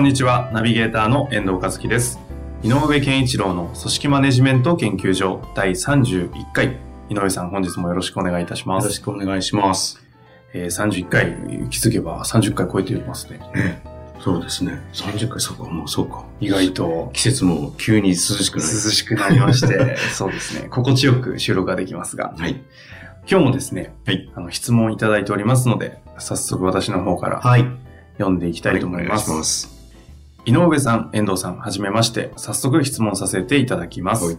こんにちは、ナビゲーターの遠藤和樹です。井上健一郎の組織マネジメント研究所第31回。井上さん、本日もよろしくお願いいたします。よろしくお願いします。えー、31回、気づけば30回超えていますね。ね、そうですね。30回、そうか、もうそうか。意外と季節も急に涼しくな涼る。しくなりまして、そうですね。心地よく収録ができますが、はい。今日もですね、はい。あの質問いただいておりますので、早速私の方からはい。読んでいきたいと思います。お願いします。井上さん、遠藤さん、はじめまして、早速質問させていただきます。はい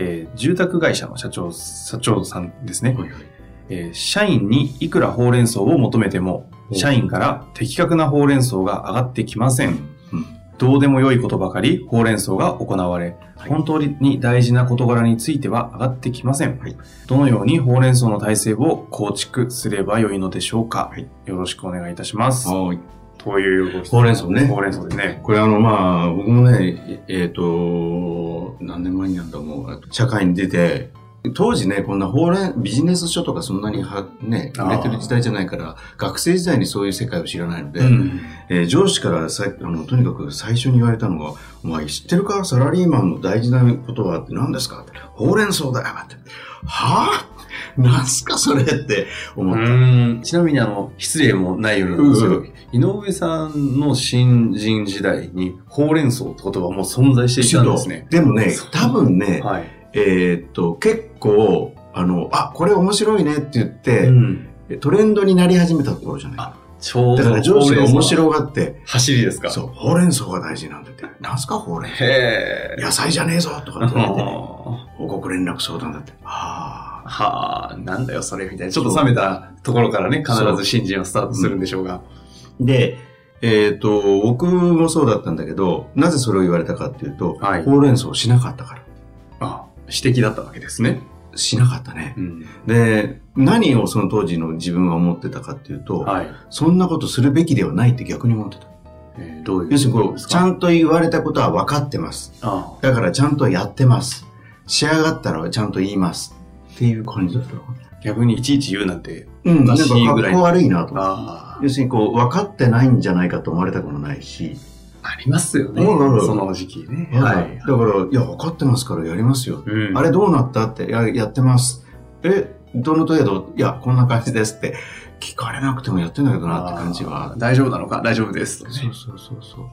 えー住宅会社の社長、社長さんですね。はいはい。えー社員にいくらほうれん草を求めても、お社員から的確なほうれん草が上がってきません。うん。どうでもよいことばかりほうれん草が行われ、はい本当に大事な事柄については上がってきません。はいどのようにほうれん草の体制を構築すればよいのでしょうか、はいよろしくお願いいたします。はい。ほうれん草ね。ほうれん草ですね。これあの、まあ、僕もね、えっ、と、何年前になったもう、社会に出て、当時ね、こんなほうれん、ビジネス書とかそんなには、ね、売れてる時代じゃないから、学生時代にそういう世界を知らないので、うん。えー上司からさあのとにかく最初に言われたのが、お前知ってるか？サラリーマンの大事なことはって何ですか？ってほうれん草だよって。はぁ なんすかそれって思った。うんちなみにあの、失礼もないようになんですけど、うん井上さんの新人時代に、ほうれん草って言葉も存在していたんですね。でもね多分ね、はい。えーっと、結構、あの、あ、これ面白いねって言って、うんトレンドになり始めたところじゃないあちょうど。だから上司が面い。白がって、走りですか？そう、ほうれん草が大事なんだって。なんすかほうれんへえ。野菜じゃねえぞとかって言われてね、は報告連絡相談だって。ああ。あ、なんだよそれみたいな。ちょっと冷めたところからね、必ず新人はスタートするんでしょうが。で、えっ、と、僕もそうだったんだけど、なぜそれを言われたかっていうと、はいほうれん草しなかったから。あ、指摘だったわけですね。しなかったね。うん。で、何をその当時の自分は思ってたかっていうと、はい。そんなことするべきではないって逆に思ってた。えーどういう要するにこう、ちゃんと言われたことは分かってます。あだからちゃんとやってます。仕上がったらちゃんと言います。っていう感じだったのかな。逆にいちいち言うなんて、うん、なんか格好悪いなと思って。あ要するにこう、分かってないんじゃないかと思われたくもないし、ありますよね。その時期ね。はい。だから、いや、分かってますからやりますよ。うんあれどうなった？って、や、やってます。え、どの程度？いや、こんな感じですって、聞かれなくてもやってんだけどなって感じは。大丈夫なのか？大丈夫です。そうそうそうそう。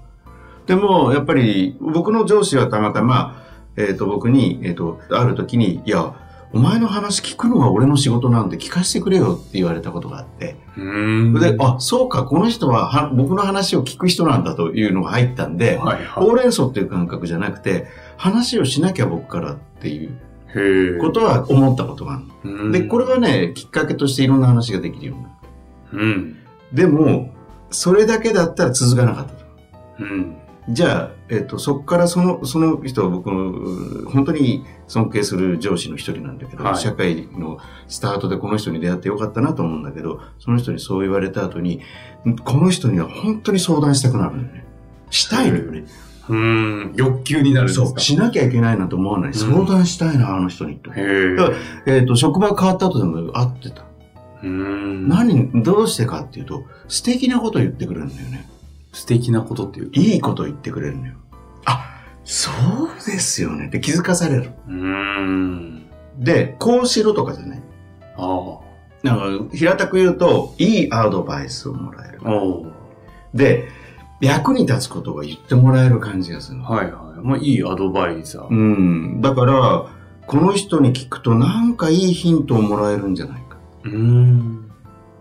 でも、やっぱり、僕の上司はたまたま、えっ、と、僕に、えっ、と、ある時に、いや、お前の話聞くのが俺の仕事なんで聞かせてくれよって言われたことがあって。うーん。で、あ、そうか、この人はは僕の話を聞く人なんだというのが入ったんで、はいはほうれん草っていう感覚じゃなくて、話をしなきゃ僕からっていう。ことは思ったことがあるうんで、これはね、きっかけとしていろんな話ができるようになる。うん。でも、それだけだったら続かなかったと。うん。じゃあ、えっ、と、そこからその、その人は僕の、う本当に尊敬する上司の一人なんだけど、はい社会のスタートでこの人に出会ってよかったなと思うんだけど、その人にそう言われた後に、この人には本当に相談したくなるのよね。したいのよね。うーん。欲求になるんですか？そう。しなきゃいけないなんて思わない。相談したいな、あの人にと。へえ。だからえっ、と、職場変わった後でも会ってた。うーん。何、どうしてかっていうと、素敵なこと言ってくれるんだよね。素敵なことっていうと。いいこと言ってくれるのよ。あ、そうですよねって気づかされる。うーん。で、こうしろとかじゃない。あなんか、平たく言うと、いいアドバイスをもらえるで、役に立つことが言ってもらえる感じがするの。はいはい。まあ、いいアドバイザー。うん。だから、この人に聞くとなんかいいヒントをもらえるんじゃないか。うーん。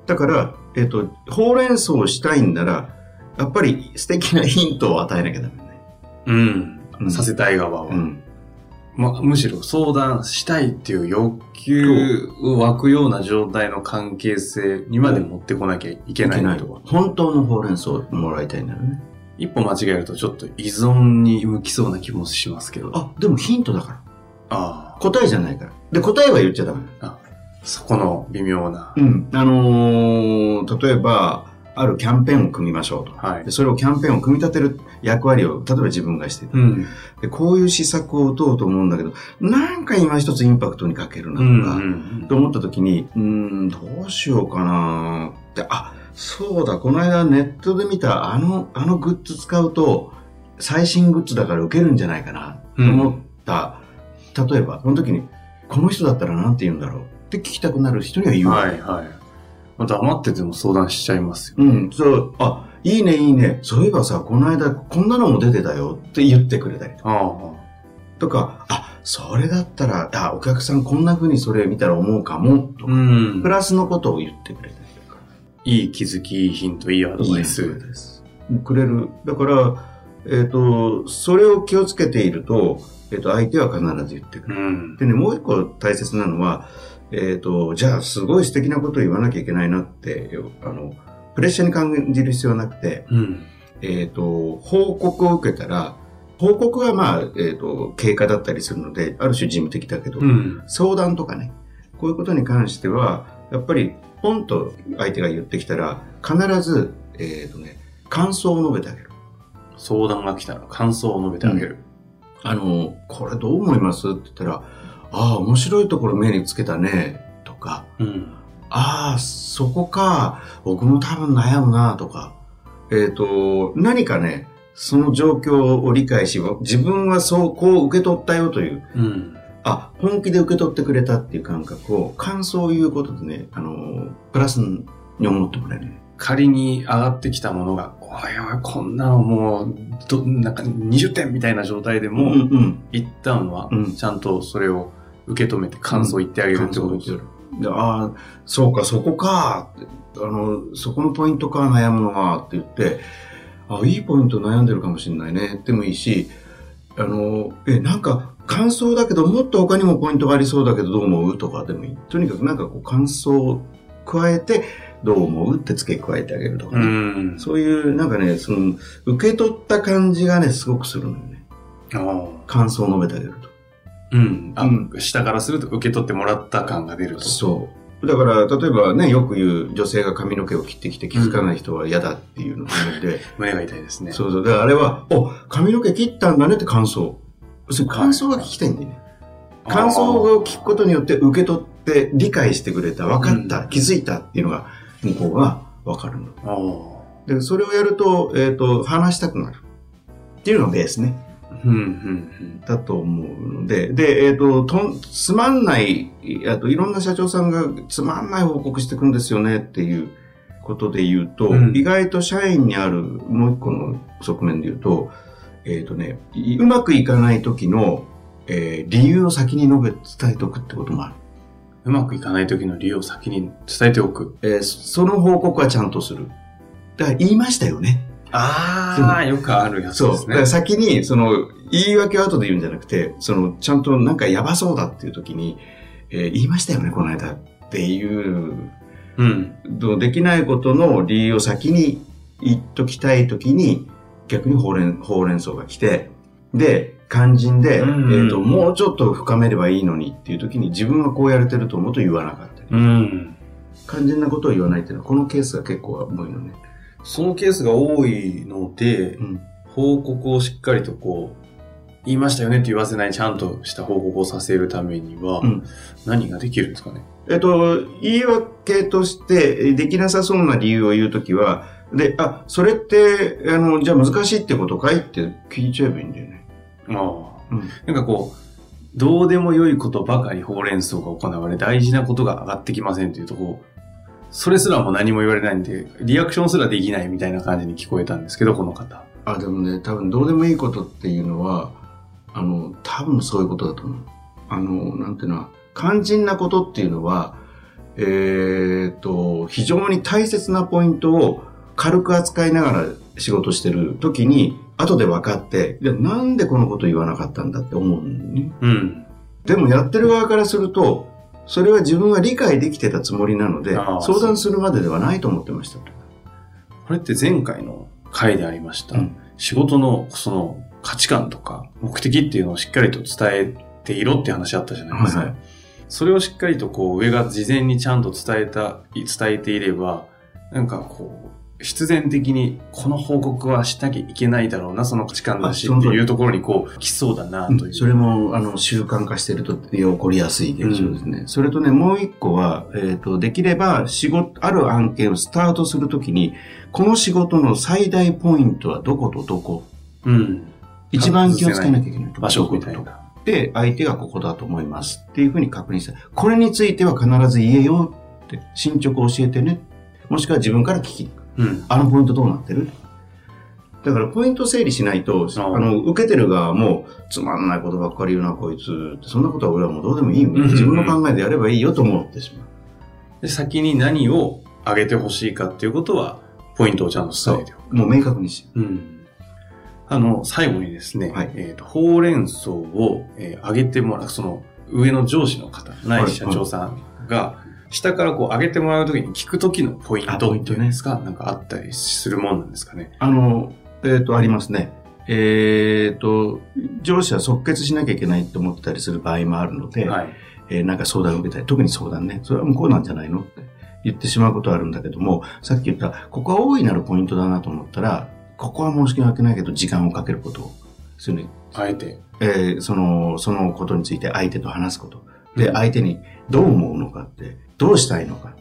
だから、えっ、と、ほうれん草をしたいんなら、やっぱり素敵なヒントを与えなきゃダメね。うん。うんさせたい側は。うん。ま、むしろ相談したいっていう欲求を湧くような状態の関係性にまで持ってこなきゃいけないなと。本当のほうれん草をもらいたいんだよね。一歩間違えるとちょっと依存に向きそうな気もしますけど。あ、でもヒントだから。あ答えじゃないから。で、答えは言っちゃダメ。あ。そこの微妙な。うん。あのー例えば、あるキャンペーンを組みましょうと。はいで。それをキャンペーンを組み立てる役割を、例えば自分がしてる。うん。で、こういう施策を打とうと思うんだけど、なんか今一つインパクトに欠けるなとか、んと思った時に、うーん、どうしようかなって、あ、そうだ、この間ネットで見たあの、あのグッズ使うと、最新グッズだから受けるんじゃないかなと思った。例えば、その時に、この人だったらなんて言うんだろうって聞きたくなる人には言う。はいはい。また黙ってても相談しちゃいますよ。うん、そう、あ、いいね、いいね。そういえばさ、この間こんなのも出てたよって言ってくれたりとか。あとか、あ、それだったら、あ、お客さんこんな風にそれ見たら思うかも、とあ。か、んプラスのことを言ってくれたりとか。いい気づき、いいヒント、いいアドバイス。です。くれる。だから、えっ、と、それを気をつけていると、えっ、と、相手は必ず言ってくうる。ん。でね、もう一個大切なのは、えっ、と、じゃあ、すごい素敵なことを言わなきゃいけないなって、あの、プレッシャーに感じる必要はなくて、うん。えっ、と、報告を受けたら、報告はまあ、えっ、と、経過だったりするので、ある種事務的だけど、うん。相談とかね、こういうことに関しては、やっぱり、ポンと相手が言ってきたら、必ず、えっ、とね、感想を述べてあげる。相談が来たら感想を述べてあげる。あの、これどう思います？って言ったら、ああ、面白いところ目につけたね、とか、うん。ああ、そこか、僕も多分悩むな、とか、えっ、と、何かね、その状況を理解し、自分はそう、こう受け取ったよという、うん。あ、本気で受け取ってくれたっていう感覚を、感想を言うことでね、あの、プラスに思ってもらえるね。仮に上がってきたものが、おいおい、こんなのもう、ど、なんか20点みたいな状態でも、うんうん。一旦はうん、ちゃんとそれを受け止めて感想を言ってあげるってことですよ。でああ、そうか、そこかあの、そこのポイントか、悩むのは、って言って、あいいポイント悩んでるかもしれないね、でもいいし、あの、え、なんか、感想だけど、もっと他にもポイントがありそうだけど、どう思う？とかでもいい。とにかくなんかこう、感想を加えて、どう思う？って付け加えてあげるとかうね、ん。そういう、なんかね、その、受け取った感じがね、すごくするのよね。あ感想を述べてあげると。ーうん。あ、うん下からすると受け取ってもらった感が出ると。そう。だから、例えばね、よく言う女性が髪の毛を切ってきて気づかない人は嫌だっていうのがあって、胸が痛いですね。そうそう。だからあれは、お、髪の毛切ったんだねって感想。要するに感想が聞きたいんだよね。感想を聞くことによって受け取って理解してくれた、分かった、うん気づいたっていうのが、向こうが分かるの。で、それをやると、えっ、と、話したくなる。っていうのがベースね。うん、うん、だと思うので、で、えっ、と、とん、つまんない、あといろんな社長さんがつまんない報告してくんですよねっていうことで言うと、うん意外と社員にあるもう一個の側面で言うと、えっ、とね、いうまくいかない時の、えー理由を先に述べ、伝えておくってこともある。うまくいかない時の理由を先に伝えておく。えーその報告はちゃんとする。だから言いましたよね。ああ、よくあるやつそう。ですねだから。先に、その、言い訳を後で言うんじゃなくて、その、ちゃんとなんかやばそうだっていう時に、えー言いましたよね、この間っていう、うん。できないことの理由を先に言っときたい時に、逆にほうれん、ほうれん草が来て、で、肝心で、うんえっ、と、もうちょっと深めればいいのにっていう時に自分はこうやれてると思うと言わなかったり。うん。肝心なことを言わないっていうのは、このケースが結構多いのね。そのケースが多いので、うん。報告をしっかりとこう、言いましたよねって言わせないちゃんとした報告をさせるためには、うん何ができるんですかね？えっと、言い訳として、できなさそうな理由を言うときは、で、あ、それって、あの、じゃあ難しいってことかいって聞いちゃえばいいんだよね。ああ。うん。なんかこう、どうでもよいことばかりほうれん草が行われ、大事なことが上がってきませんというとこう、それすらも何も言われないんで、リアクションすらできないみたいな感じに聞こえたんですけど、この方。あ、でもね、多分どうでもいいことっていうのは、あの、多分そういうことだと思う。あの、なんていうのは、肝心なことっていうのは、えっと、非常に大切なポイントを軽く扱いながら仕事してる時に後で分かって、でなんでこのこと言わなかったんだって思うんだよね。うん。でもやってる側からすると、それは自分は理解できてたつもりなので相談するまでではないと思ってました。これって前回の回でありました。うん仕事のその価値観とか目的っていうのをしっかりと伝えていろって話あったじゃないですか。はいはいそれをしっかりとこう上が事前にちゃんと伝えた、伝えていれば、なんかこう、必然的にこの報告はしなきゃいけないだろうな、その価値観だしっていうところにこう来そうだなという。それも、あの、習慣化してると起こりやすい現象ですね。それとね、もう一個は、えっ、と、できれば、仕事、ある案件をスタートするときに、この仕事の最大ポイントはどことどこ？うん。一番気をつけなきゃいけない場所みたいな。で、相手がここだと思いますっていうふうに確認した。これについては必ず言えよって、進捗を教えてね。もしくは自分から聞き、うん。あのポイントどうなってる？だからポイント整理しないと、あの、受けてる側も、つまんないことばっかり言うな、こいつって。そんなことは俺はもうどうでもいい自分の考えでやればいいよと思ってしまう。で先に何を上げてほしいかっていうことは、ポイントをちゃんと伝えておく。もう明確にし。うん。あの、最後にですね、はいえっ、と、ほうれん草を、えー上げてもらう、その、上の上司の方、ないし社長さんが、下からこう上げてもらうときに聞くときのポインあトっポイントねていうんですか、なんかあったりするもんなんですかね。あの、えっ、と、ありますね。えっ、と、上司は即決しなきゃいけないと思ってたりする場合もあるので、はい。えーなんか相談を受けたり、特に相談ね、それはもうこうなんじゃないのって言ってしまうことはあるんだけども、さっき言った、ここは大いなるポイントだなと思ったら、ここは申し訳ないけど、時間をかけることをする、あえて。えーその、そのことについて相手と話すこと。で、うん相手にどう思うのかって、どうしたいのか、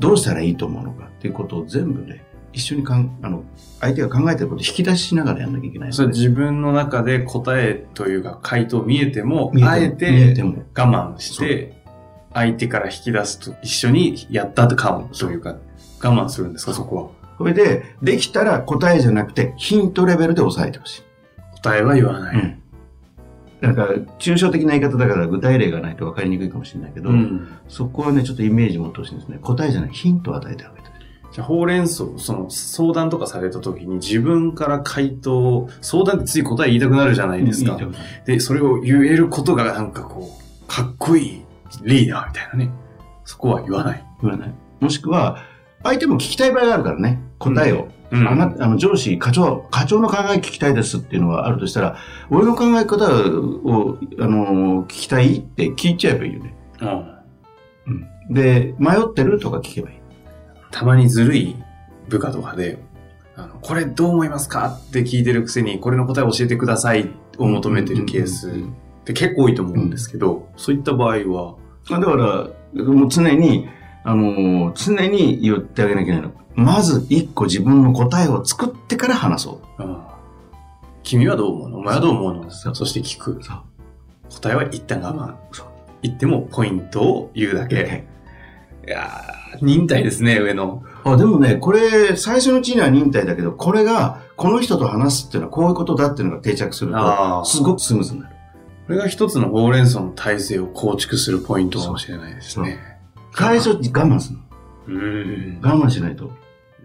どうしたらいいと思うのかっていうことを全部ね、一緒にかん、あの、相手が考えてることを引き出しながらやんなきゃいけない。それ自分の中で答えというか回答見えても、あえ見えて。我慢して、相手から引き出すと一緒にやった感というか、我慢するんですか、そこは。それで、できたら答えじゃなくて、ヒントレベルで抑えてほしい。答えは言わない。うん。なんか、抽象的な言い方だから具体例がないと分かりにくいかもしれないけど、うんそこはね、ちょっとイメージ持ってほしいんですね。答えじゃない、ヒントを与えてあげて。じゃあ、ほうれん草、その相談とかされた時に自分から回答を、相談ってつい答え言いたくなるじゃないですか。うで、それを言えることがなんかこう、かっこいいリーダーみたいなね。そこは言わない。言わない。もしくは、相手も聞きたい場合があるからね、答えを。うんあなあの上司、課長、課長の考え聞きたいですっていうのがあるとしたら、俺の考え方を、あの、聞きたいって聞いちゃえばいいよね。うんうん。で、迷ってるとか聞けばいい。たまにずるい部下とかで、あの、これどう思いますかって聞いてるくせに、これの答え教えてくださいを求めてるケースうんうんうんって結構多いと思うんですけど、そういった場合は、あだから、もう常に、あのー常に言ってあげなきゃいけないの。まず一個自分の答えを作ってから話そう。うん君はどう思うの？お前はどう思うの？そして聞く。答えは一旦我慢。言ってもポイントを言うだけ。いやー、忍耐ですね、上の。あでもね、これ、最初のうちには忍耐だけど、これが、この人と話すっていうのはこういうことだっていうのが定着すると、すごくスムーズになる。これが一つのほうれん草の体制を構築するポイントかもしれないですね。最初我慢するうーん。の。我慢しないと。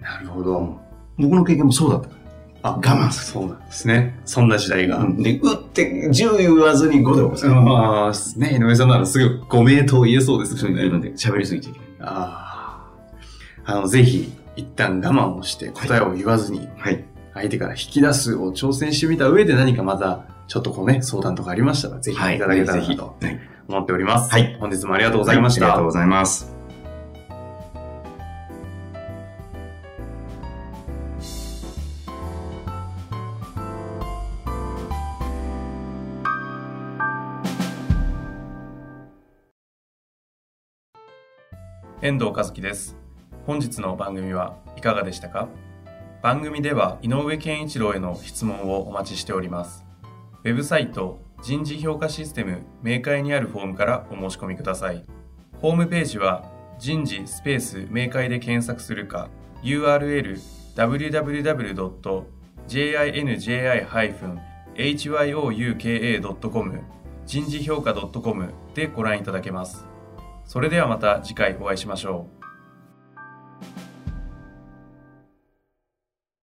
なるほど。僕の経験もそうだったかあ、我慢すそうなんですね。そんな時代が。ら。うんで、うって10言わずに5で押す。ああ、ね、井上さんならすぐご名答言えそうですよね。喋りすぎちゃいけない。ああ。あの、ぜひ、一旦我慢をして答えを言わずに、はい。相手から引き出すを挑戦してみた上で何かまた、ちょっとこうね、相談とかありましたら、ぜひいはい。ただけたらとはい思っております。はい本日もありがとうございました。ありがとうございます。遠藤和樹です本日の番組はいかがでしたか？番組では井上健一郎への質問をお待ちしておりますウェブサイト人事評価システム明快にあるフォームからお申し込みください。ホームページは人事スペース明快で検索するか URL www.jinji-hyouka.com 人事評価 .com でご覧いただけます。それではまた次回お会いしましょう。